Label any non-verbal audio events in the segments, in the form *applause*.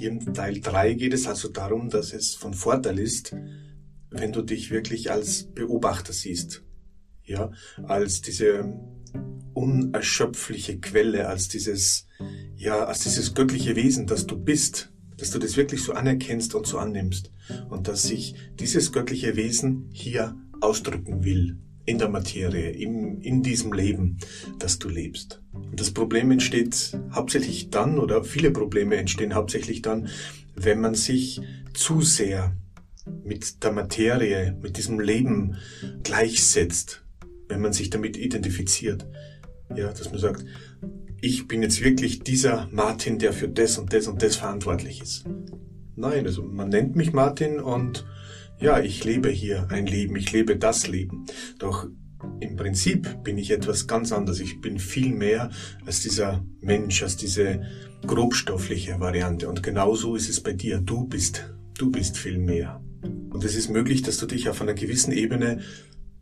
Hier im Teil 3 geht es also darum, dass es von Vorteil ist, wenn du dich wirklich als Beobachter siehst. Ja, als diese unerschöpfliche Quelle, als dieses, ja, als dieses göttliche Wesen, das du bist, dass du das wirklich so anerkennst und so annimmst und dass sich dieses göttliche Wesen hier ausdrücken will in der Materie, in, in diesem Leben, das du lebst. Und das Problem entsteht hauptsächlich dann, oder viele Probleme entstehen hauptsächlich dann, wenn man sich zu sehr mit der Materie, mit diesem Leben gleichsetzt, wenn man sich damit identifiziert. Ja, dass man sagt, ich bin jetzt wirklich dieser Martin, der für das und das und das verantwortlich ist. Nein, also man nennt mich Martin und ja, ich lebe hier ein Leben, ich lebe das Leben. Doch im Prinzip bin ich etwas ganz anderes. Ich bin viel mehr als dieser Mensch, als diese grobstoffliche Variante. Und genauso ist es bei dir. Du bist, du bist viel mehr. Und es ist möglich, dass du dich auf einer gewissen Ebene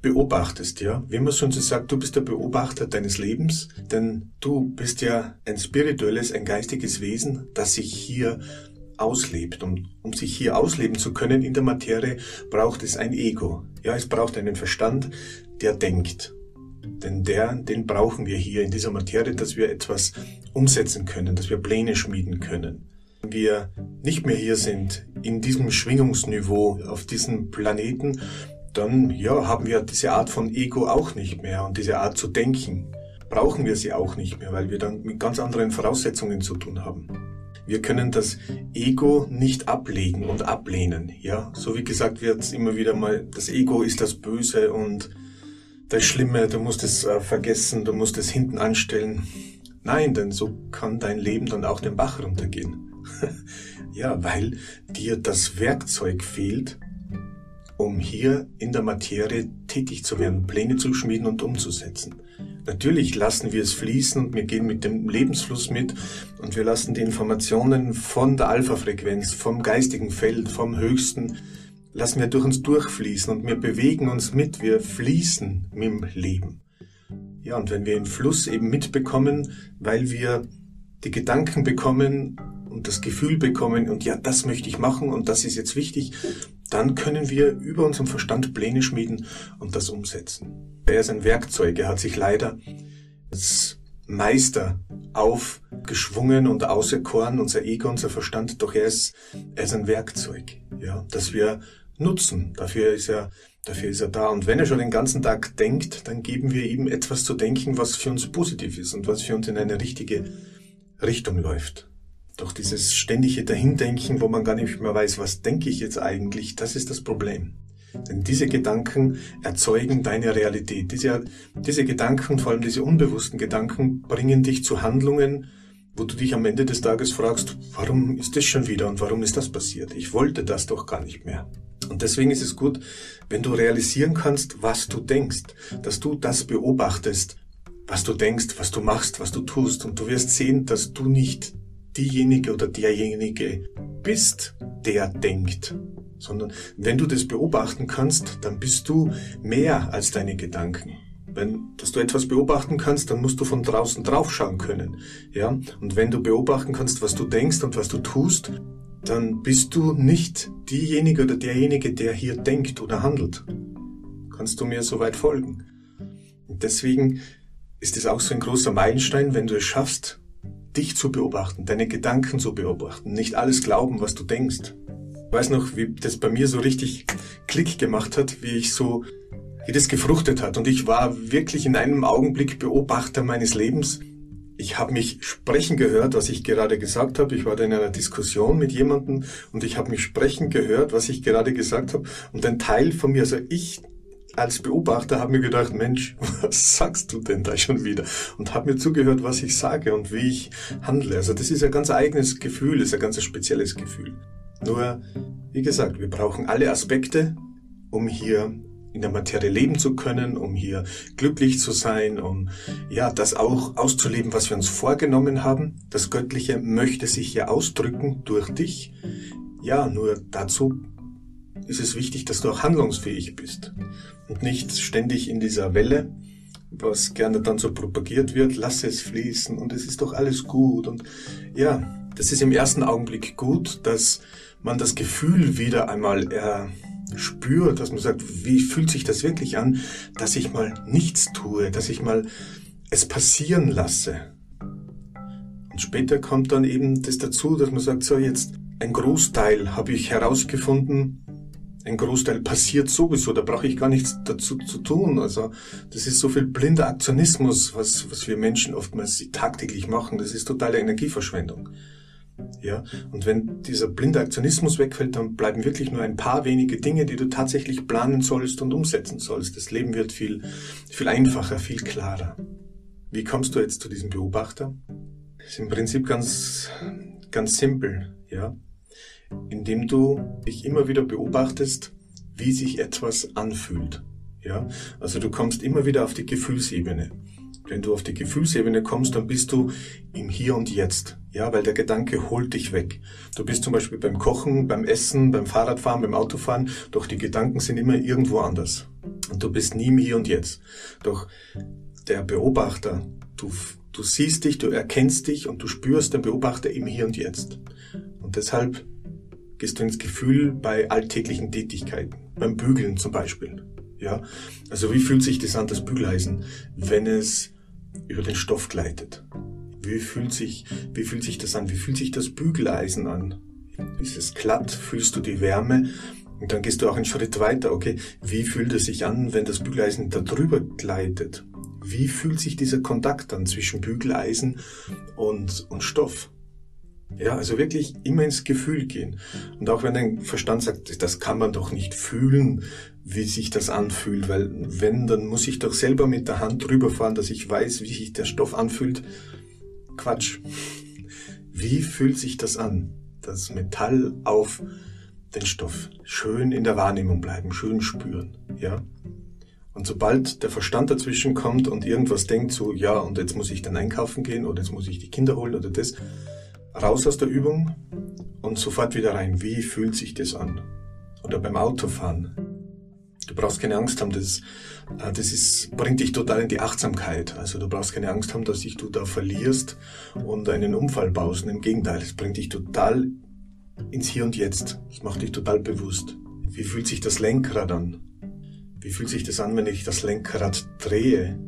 beobachtest, ja. Wie man schon so sagt, du bist der Beobachter deines Lebens, denn du bist ja ein spirituelles, ein geistiges Wesen, das sich hier auslebt. Und um sich hier ausleben zu können in der Materie, braucht es ein Ego. Ja, es braucht einen Verstand, der denkt. Denn der, den brauchen wir hier in dieser Materie, dass wir etwas umsetzen können, dass wir Pläne schmieden können. Wenn wir nicht mehr hier sind, in diesem Schwingungsniveau, auf diesem Planeten, dann, ja, haben wir diese Art von Ego auch nicht mehr und diese Art zu denken brauchen wir sie auch nicht mehr, weil wir dann mit ganz anderen Voraussetzungen zu tun haben. Wir können das Ego nicht ablegen und ablehnen. Ja, so wie gesagt wird immer wieder mal, das Ego ist das Böse und das Schlimme, du musst es äh, vergessen, du musst es hinten anstellen. Nein, denn so kann dein Leben dann auch den Bach runtergehen. *laughs* ja, weil dir das Werkzeug fehlt, um hier in der Materie tätig zu werden, Pläne zu schmieden und umzusetzen. Natürlich lassen wir es fließen und wir gehen mit dem Lebensfluss mit und wir lassen die Informationen von der Alpha-Frequenz, vom geistigen Feld, vom Höchsten, lassen wir durch uns durchfließen und wir bewegen uns mit, wir fließen mit dem Leben. Ja, und wenn wir den Fluss eben mitbekommen, weil wir die Gedanken bekommen und das Gefühl bekommen und ja, das möchte ich machen und das ist jetzt wichtig, dann können wir über unseren Verstand Pläne schmieden und das umsetzen. Er ist ein Werkzeug, er hat sich leider als Meister aufgeschwungen und auserkoren, unser Ego, unser Verstand, doch er ist, er ist ein Werkzeug, ja, das wir nutzen. Dafür ist er, dafür ist er da. Und wenn er schon den ganzen Tag denkt, dann geben wir ihm etwas zu denken, was für uns positiv ist und was für uns in eine richtige Richtung läuft. Doch dieses ständige Dahindenken, wo man gar nicht mehr weiß, was denke ich jetzt eigentlich, das ist das Problem. Denn diese Gedanken erzeugen deine Realität. Diese, diese Gedanken, vor allem diese unbewussten Gedanken, bringen dich zu Handlungen, wo du dich am Ende des Tages fragst, warum ist das schon wieder und warum ist das passiert? Ich wollte das doch gar nicht mehr. Und deswegen ist es gut, wenn du realisieren kannst, was du denkst, dass du das beobachtest, was du denkst, was du machst, was du tust. Und du wirst sehen, dass du nicht diejenige oder derjenige bist, der denkt, sondern wenn du das beobachten kannst, dann bist du mehr als deine Gedanken. Wenn, dass du etwas beobachten kannst, dann musst du von draußen draufschauen können, ja. Und wenn du beobachten kannst, was du denkst und was du tust, dann bist du nicht diejenige oder derjenige, der hier denkt oder handelt. Kannst du mir soweit folgen? Und deswegen ist es auch so ein großer Meilenstein, wenn du es schaffst, dich zu beobachten, deine Gedanken zu beobachten, nicht alles glauben, was du denkst. Ich weiß noch, wie das bei mir so richtig Klick gemacht hat, wie ich so, wie das gefruchtet hat. Und ich war wirklich in einem Augenblick Beobachter meines Lebens. Ich habe mich sprechen gehört, was ich gerade gesagt habe. Ich war da in einer Diskussion mit jemandem und ich habe mich sprechen gehört, was ich gerade gesagt habe. Und ein Teil von mir, also ich als Beobachter habe mir gedacht, Mensch, *laughs* was sagst du denn da schon wieder? Und habe mir zugehört, was ich sage und wie ich handle. Also das ist ein ganz eigenes Gefühl, ist ein ganz spezielles Gefühl. Nur, wie gesagt, wir brauchen alle Aspekte, um hier in der Materie leben zu können, um hier glücklich zu sein, um ja das auch auszuleben, was wir uns vorgenommen haben. Das Göttliche möchte sich ja ausdrücken durch dich. Ja, nur dazu ist es wichtig, dass du auch handlungsfähig bist und nicht ständig in dieser Welle was gerne dann so propagiert wird, lass es fließen und es ist doch alles gut und ja, das ist im ersten Augenblick gut, dass man das Gefühl wieder einmal äh, spürt, dass man sagt, wie fühlt sich das wirklich an, dass ich mal nichts tue, dass ich mal es passieren lasse. Und später kommt dann eben das dazu, dass man sagt, so jetzt ein Großteil habe ich herausgefunden, ein Großteil passiert sowieso, da brauche ich gar nichts dazu zu tun. Also das ist so viel blinder Aktionismus, was, was wir Menschen oftmals tagtäglich machen. Das ist totale Energieverschwendung. Ja, und wenn dieser blinde Aktionismus wegfällt, dann bleiben wirklich nur ein paar wenige Dinge, die du tatsächlich planen sollst und umsetzen sollst. Das Leben wird viel, viel einfacher, viel klarer. Wie kommst du jetzt zu diesem Beobachter? Das ist im Prinzip ganz, ganz simpel, ja indem du dich immer wieder beobachtest, wie sich etwas anfühlt. Ja, also du kommst immer wieder auf die Gefühlsebene. Wenn du auf die Gefühlsebene kommst, dann bist du im Hier und Jetzt. Ja, weil der Gedanke holt dich weg. Du bist zum Beispiel beim Kochen, beim Essen, beim Fahrradfahren, beim Autofahren, doch die Gedanken sind immer irgendwo anders. Und du bist nie im Hier und Jetzt. Doch der Beobachter, du, du siehst dich, du erkennst dich und du spürst den Beobachter im Hier und Jetzt. Und deshalb gehst du ins Gefühl bei alltäglichen Tätigkeiten, beim Bügeln zum Beispiel. Ja, also wie fühlt sich das an, das Bügeleisen, wenn es über den Stoff gleitet? Wie fühlt sich, wie fühlt sich das an? Wie fühlt sich das Bügeleisen an? Ist es glatt? Fühlst du die Wärme? Und dann gehst du auch einen Schritt weiter. Okay, wie fühlt es sich an, wenn das Bügeleisen da drüber gleitet? Wie fühlt sich dieser Kontakt an zwischen Bügeleisen und, und Stoff? Ja, also wirklich immer ins Gefühl gehen. Und auch wenn dein Verstand sagt, das kann man doch nicht fühlen, wie sich das anfühlt, weil wenn, dann muss ich doch selber mit der Hand drüber fahren, dass ich weiß, wie sich der Stoff anfühlt. Quatsch. Wie fühlt sich das an? Das Metall auf den Stoff. Schön in der Wahrnehmung bleiben, schön spüren, ja? Und sobald der Verstand dazwischen kommt und irgendwas denkt, so, ja, und jetzt muss ich dann einkaufen gehen oder jetzt muss ich die Kinder holen oder das, raus aus der Übung und sofort wieder rein. Wie fühlt sich das an? Oder beim Autofahren. Du brauchst keine Angst haben, das, äh, das ist, bringt dich total in die Achtsamkeit. Also du brauchst keine Angst haben, dass dich du da verlierst und einen Unfall baust. Im Gegenteil, es bringt dich total ins Hier und Jetzt. Es macht dich total bewusst. Wie fühlt sich das Lenkrad an? Wie fühlt sich das an, wenn ich das Lenkrad drehe?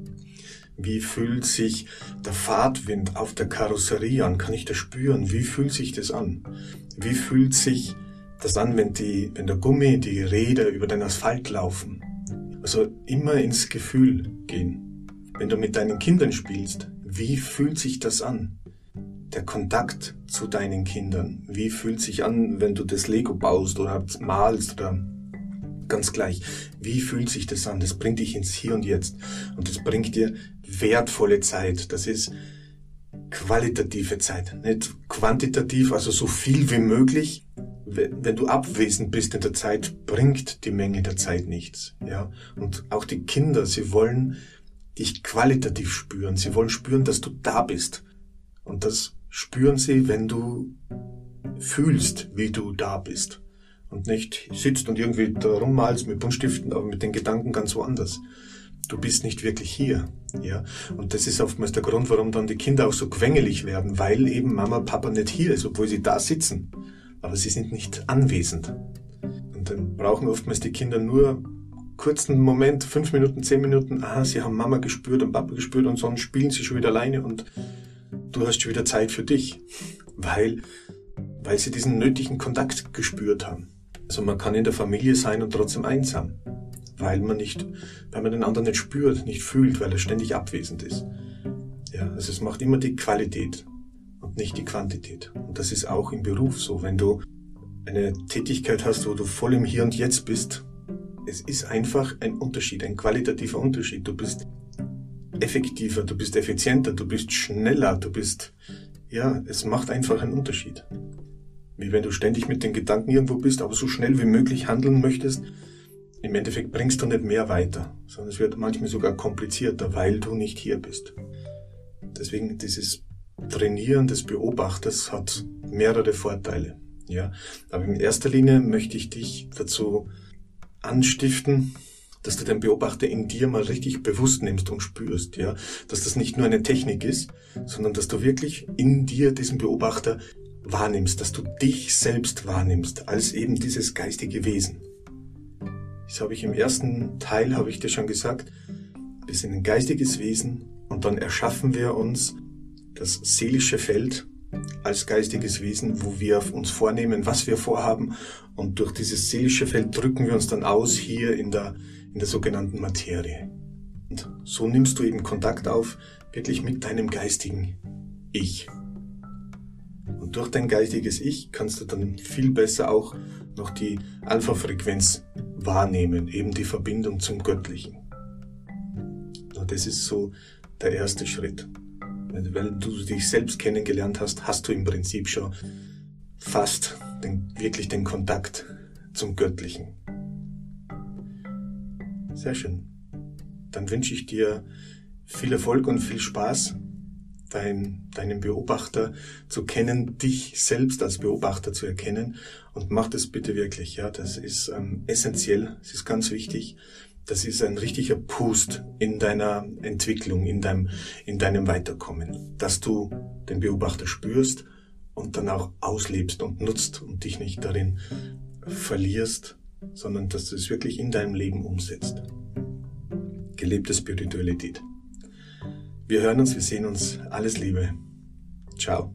Wie fühlt sich der Fahrtwind auf der Karosserie an? Kann ich das spüren? Wie fühlt sich das an? Wie fühlt sich das an, wenn, die, wenn der Gummi, die Räder über den Asphalt laufen? Also immer ins Gefühl gehen. Wenn du mit deinen Kindern spielst, wie fühlt sich das an? Der Kontakt zu deinen Kindern. Wie fühlt sich an, wenn du das Lego baust oder malst oder ganz gleich. Wie fühlt sich das an? Das bringt dich ins Hier und Jetzt. Und das bringt dir wertvolle Zeit. Das ist qualitative Zeit, nicht quantitativ, also so viel wie möglich. Wenn du abwesend bist in der Zeit, bringt die Menge der Zeit nichts, ja. Und auch die Kinder, sie wollen dich qualitativ spüren. Sie wollen spüren, dass du da bist. Und das spüren sie, wenn du fühlst, wie du da bist und nicht sitzt und irgendwie da rummalst mit Buntstiften, aber mit den Gedanken ganz woanders. Du bist nicht wirklich hier, ja. Und das ist oftmals der Grund, warum dann die Kinder auch so quengelig werden, weil eben Mama Papa nicht hier ist, obwohl sie da sitzen. Aber sie sind nicht anwesend. Und dann brauchen oftmals die Kinder nur kurzen Moment, fünf Minuten, zehn Minuten, ah, sie haben Mama gespürt und Papa gespürt und sonst spielen sie schon wieder alleine und du hast schon wieder Zeit für dich. Weil, weil sie diesen nötigen Kontakt gespürt haben. Also man kann in der Familie sein und trotzdem einsam, weil man nicht, weil man den anderen nicht spürt, nicht fühlt, weil er ständig abwesend ist. Ja, also es macht immer die Qualität und nicht die Quantität. Und das ist auch im Beruf so. Wenn du eine Tätigkeit hast, wo du voll im Hier und Jetzt bist, es ist einfach ein Unterschied, ein qualitativer Unterschied. Du bist effektiver, du bist effizienter, du bist schneller, du bist, ja, es macht einfach einen Unterschied. Wie wenn du ständig mit den Gedanken irgendwo bist, aber so schnell wie möglich handeln möchtest. Im Endeffekt bringst du nicht mehr weiter, sondern es wird manchmal sogar komplizierter, weil du nicht hier bist. Deswegen dieses Trainieren des Beobachters hat mehrere Vorteile. Ja, aber in erster Linie möchte ich dich dazu anstiften dass du den Beobachter in dir mal richtig bewusst nimmst und spürst, ja, dass das nicht nur eine Technik ist, sondern dass du wirklich in dir diesen Beobachter wahrnimmst, dass du dich selbst wahrnimmst als eben dieses geistige Wesen. Das habe ich im ersten Teil, habe ich dir schon gesagt, wir sind ein geistiges Wesen und dann erschaffen wir uns das seelische Feld als geistiges Wesen, wo wir uns vornehmen, was wir vorhaben und durch dieses seelische Feld drücken wir uns dann aus hier in der, in der sogenannten Materie. Und so nimmst du eben Kontakt auf, wirklich mit deinem geistigen Ich. Durch dein geistiges Ich kannst du dann viel besser auch noch die Alpha-Frequenz wahrnehmen, eben die Verbindung zum Göttlichen. Das ist so der erste Schritt. Weil du dich selbst kennengelernt hast, hast du im Prinzip schon fast den, wirklich den Kontakt zum Göttlichen. Sehr schön. Dann wünsche ich dir viel Erfolg und viel Spaß, dein, deinen Beobachter zu kennen, dich selbst als Beobachter zu erkennen und mach das bitte wirklich. Ja, das ist ähm, essentiell, es ist ganz wichtig. Das ist ein richtiger Pust in deiner Entwicklung, in deinem, in deinem Weiterkommen, dass du den Beobachter spürst und dann auch auslebst und nutzt und dich nicht darin verlierst, sondern dass du es wirklich in deinem Leben umsetzt. Gelebte Spiritualität. Wir hören uns, wir sehen uns. Alles Liebe. Ciao.